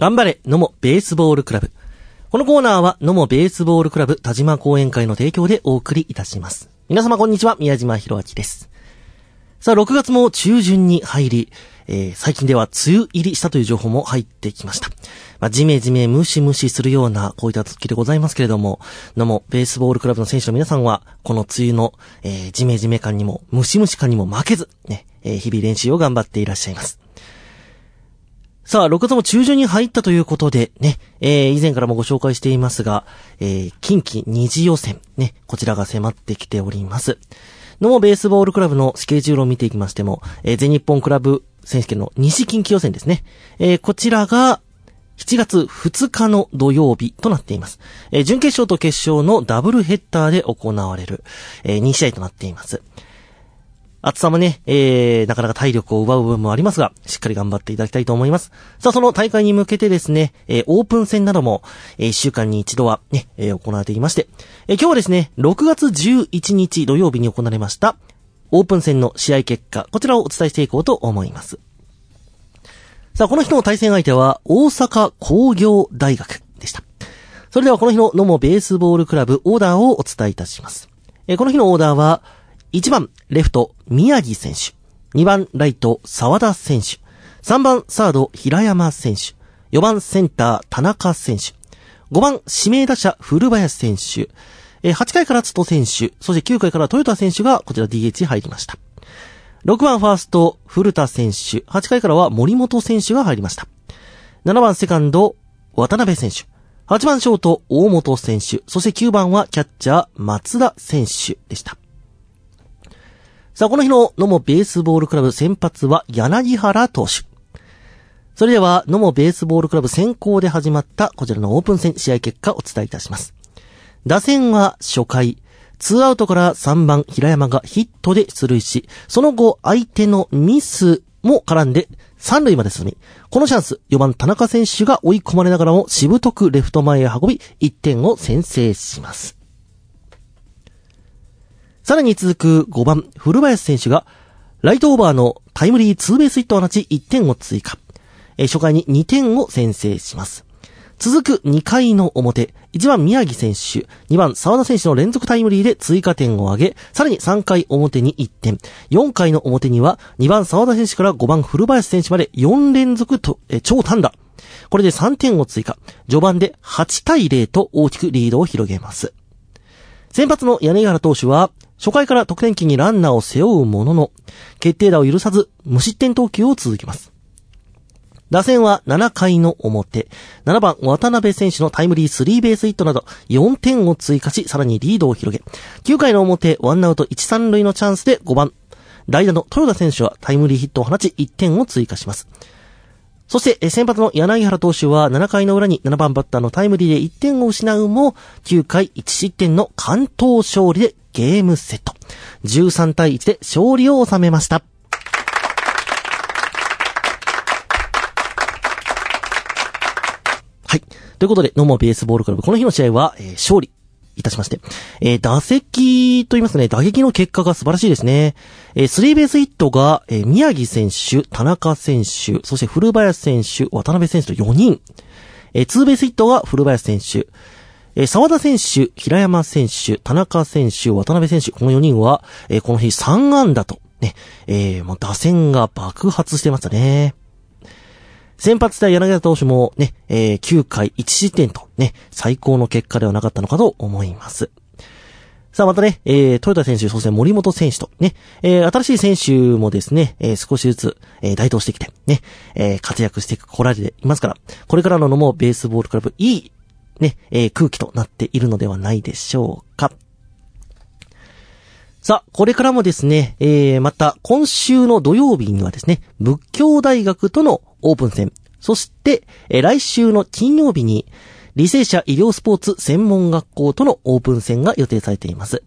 頑張れ、野茂ベースボールクラブ。このコーナーは、野茂ベースボールクラブ田島講演会の提供でお送りいたします。皆様こんにちは、宮島博明です。さあ、6月も中旬に入り、えー、最近では梅雨入りしたという情報も入ってきました。まあ、じめじめムシムシするような、こういった月でございますけれども、野茂ベースボールクラブの選手の皆さんは、この梅雨の、えー、じめじめ感にも、ムシムシ感にも負けず、ね、えー、日々練習を頑張っていらっしゃいます。さあ、6月も中旬に入ったということで、ね、えー、以前からもご紹介していますが、えー、近畿二次予選、ね、こちらが迫ってきております。野茂ベースボールクラブのスケジュールを見ていきましても、えー、全日本クラブ選手権の西近畿予選ですね。えー、こちらが、7月2日の土曜日となっています。えー、準決勝と決勝のダブルヘッダーで行われる、えー、2試合となっています。暑さもね、えー、なかなか体力を奪う部分もありますが、しっかり頑張っていただきたいと思います。さあ、その大会に向けてですね、えー、オープン戦なども、えー、1週間に一度はね、えー、行われていまして、えー、今日はですね、6月11日土曜日に行われました、オープン戦の試合結果、こちらをお伝えしていこうと思います。さあ、この日の対戦相手は、大阪工業大学でした。それではこの日の野茂ベースボールクラブオーダーをお伝えいたします。えー、この日のオーダーは、1番、レフト、宮城選手。2番、ライト、沢田選手。3番、サード、平山選手。4番、センター、田中選手。5番、指名打者、古林選手。8回から津戸選手。そして9回から豊田選手がこちら DH 入りました。6番、ファースト、古田選手。8回からは森本選手が入りました。7番、セカンド、渡辺選手。8番、ショート、大本選手。そして9番はキャッチャー、松田選手でした。さあ、この日の野茂ベースボールクラブ先発は柳原投手。それでは、野茂ベースボールクラブ先行で始まったこちらのオープン戦試合結果をお伝えいたします。打線は初回、ツーアウトから3番平山がヒットで出塁し、その後相手のミスも絡んで三塁まで進み、このチャンス、4番田中選手が追い込まれながらもしぶとくレフト前へ運び、1点を先制します。さらに続く5番、古林選手が、ライトオーバーのタイムリーツーベースヒットを放ち1点を追加。え初回に2点を先制します。続く2回の表、1番宮城選手、2番沢田選手の連続タイムリーで追加点を挙げ、さらに3回表に1点、4回の表には2番沢田選手から5番古林選手まで4連続と、え超短打。これで3点を追加。序盤で8対0と大きくリードを広げます。先発の柳原投手は、初回から得点機にランナーを背負うものの、決定打を許さず、無失点投球を続けます。打線は7回の表、7番渡辺選手のタイムリースリーベースヒットなど4点を追加し、さらにリードを広げ、9回の表、ワンアウト1、3塁のチャンスで5番、代打の豊田選手はタイムリーヒットを放ち1点を追加します。そして、先発の柳原投手は7回の裏に7番バッターのタイムリーで1点を失うも、9回1失点の関東勝利でゲームセット。13対1で勝利を収めました。はい。ということで、ノモベースボールクラブ、この日の試合は、えー、勝利。いたしまして。えー、打席と言いますね、打撃の結果が素晴らしいですね。えー、スリーベースヒットが、えー、宮城選手、田中選手、そして古林選手、渡辺選手と4人。えー、ツーベースヒットが古林選手、えー、沢田選手、平山選手、田中選手、渡辺選手、この4人は、えー、この日3安打と、ね、えー、もう打線が爆発してましたね。先発対柳田投手もね、えー、9回1失点とね、最高の結果ではなかったのかと思います。さあ、またね、えー、豊田選手、そして森本選手とね、えー、新しい選手もですね、えー、少しずつ、えー、台頭してきて、ね、えー、活躍してこられていますから、これからののもベースボールクラブ、いい、ね、えー、空気となっているのではないでしょうか。さあ、これからもですね、えー、また、今週の土曜日にはですね、仏教大学とのオープン戦、そして、えー、来週の金曜日に、履正社医療スポーツ専門学校とのオープン戦が予定されています。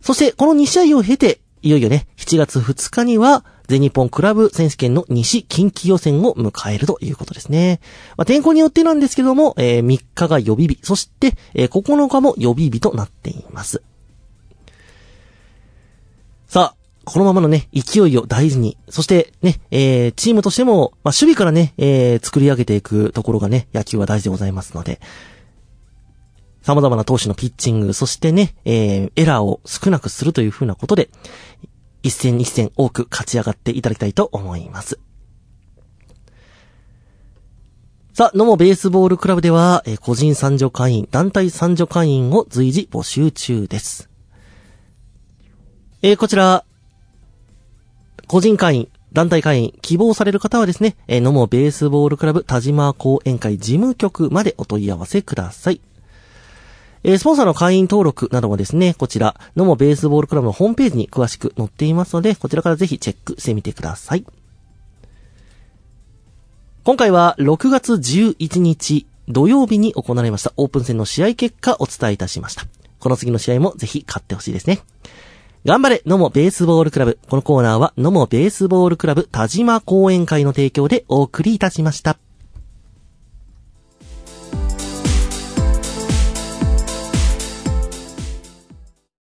そして、この2試合を経て、いよいよね、7月2日には、全日本クラブ選手権の西近畿予選を迎えるということですね。まあ、天候によってなんですけども、えー、3日が予備日、そして、えー、9日も予備日となっています。さあ、このままのね、勢いを大事に、そしてね、えー、チームとしても、まあ、守備からね、えー、作り上げていくところがね、野球は大事でございますので、様々な投手のピッチング、そしてね、えー、エラーを少なくするという風なことで、一戦一戦多く勝ち上がっていただきたいと思います。さあ、野茂ベースボールクラブでは、え、個人参助会員、団体参助会員を随時募集中です。えー、こちら、個人会員、団体会員、希望される方はですね、えー、野茂ベースボールクラブ田島講演会事務局までお問い合わせください。えー、スポンサーの会員登録などはですね、こちら、野茂ベースボールクラブのホームページに詳しく載っていますので、こちらからぜひチェックしてみてください。今回は6月11日土曜日に行われましたオープン戦の試合結果をお伝えいたしました。この次の試合もぜひ勝ってほしいですね。頑張れ、野茂ベースボールクラブ。このコーナーは、野茂ベースボールクラブ田島講演会の提供でお送りいたしました。